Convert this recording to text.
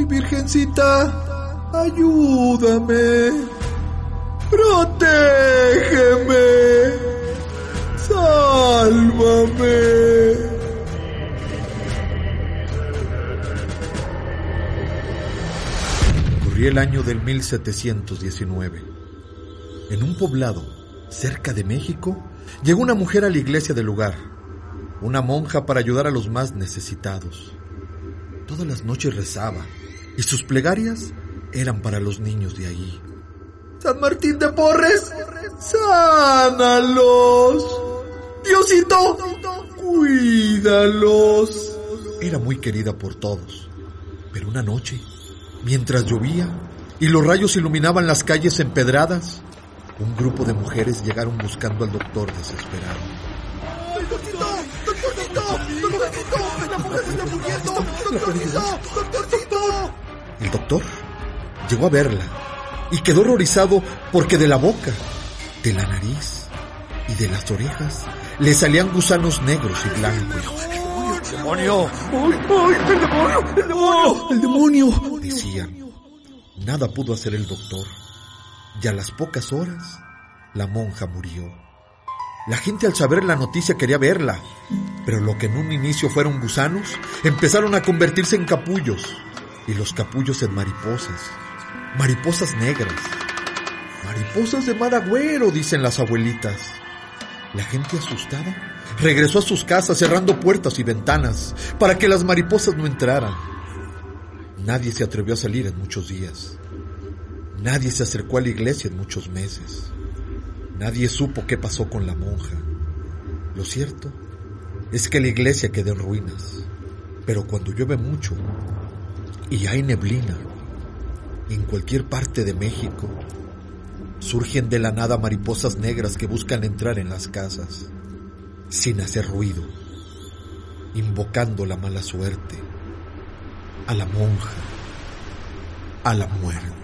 Ay, Virgencita, ayúdame. Protégeme. Sálvame. Corría el año del 1719. En un poblado cerca de México, llegó una mujer a la iglesia del lugar, una monja para ayudar a los más necesitados. Todas las noches rezaba y sus plegarias eran para los niños de allí. San Martín de Porres, sánalos. Diosito, cuídalos. Era muy querida por todos, pero una noche, mientras llovía y los rayos iluminaban las calles empedradas, un grupo de mujeres llegaron buscando al doctor desesperado. El doctor llegó a verla y quedó horrorizado porque de la boca, de la nariz y de las orejas le salían gusanos negros y blancos. ¡El demonio! ¡Ay, ay! ¡El demonio! ¡El demonio! ¡El demonio! Decían. Nada pudo hacer el doctor. Y a las pocas horas, la monja murió. La gente al saber la noticia quería verla, pero lo que en un inicio fueron gusanos, empezaron a convertirse en capullos, y los capullos en mariposas, mariposas negras, mariposas de mar agüero, dicen las abuelitas. La gente asustada regresó a sus casas cerrando puertas y ventanas para que las mariposas no entraran. Nadie se atrevió a salir en muchos días. Nadie se acercó a la iglesia en muchos meses. Nadie supo qué pasó con la monja. Lo cierto es que la iglesia quedó en ruinas. Pero cuando llueve mucho y hay neblina, en cualquier parte de México, surgen de la nada mariposas negras que buscan entrar en las casas, sin hacer ruido, invocando la mala suerte, a la monja, a la muerte.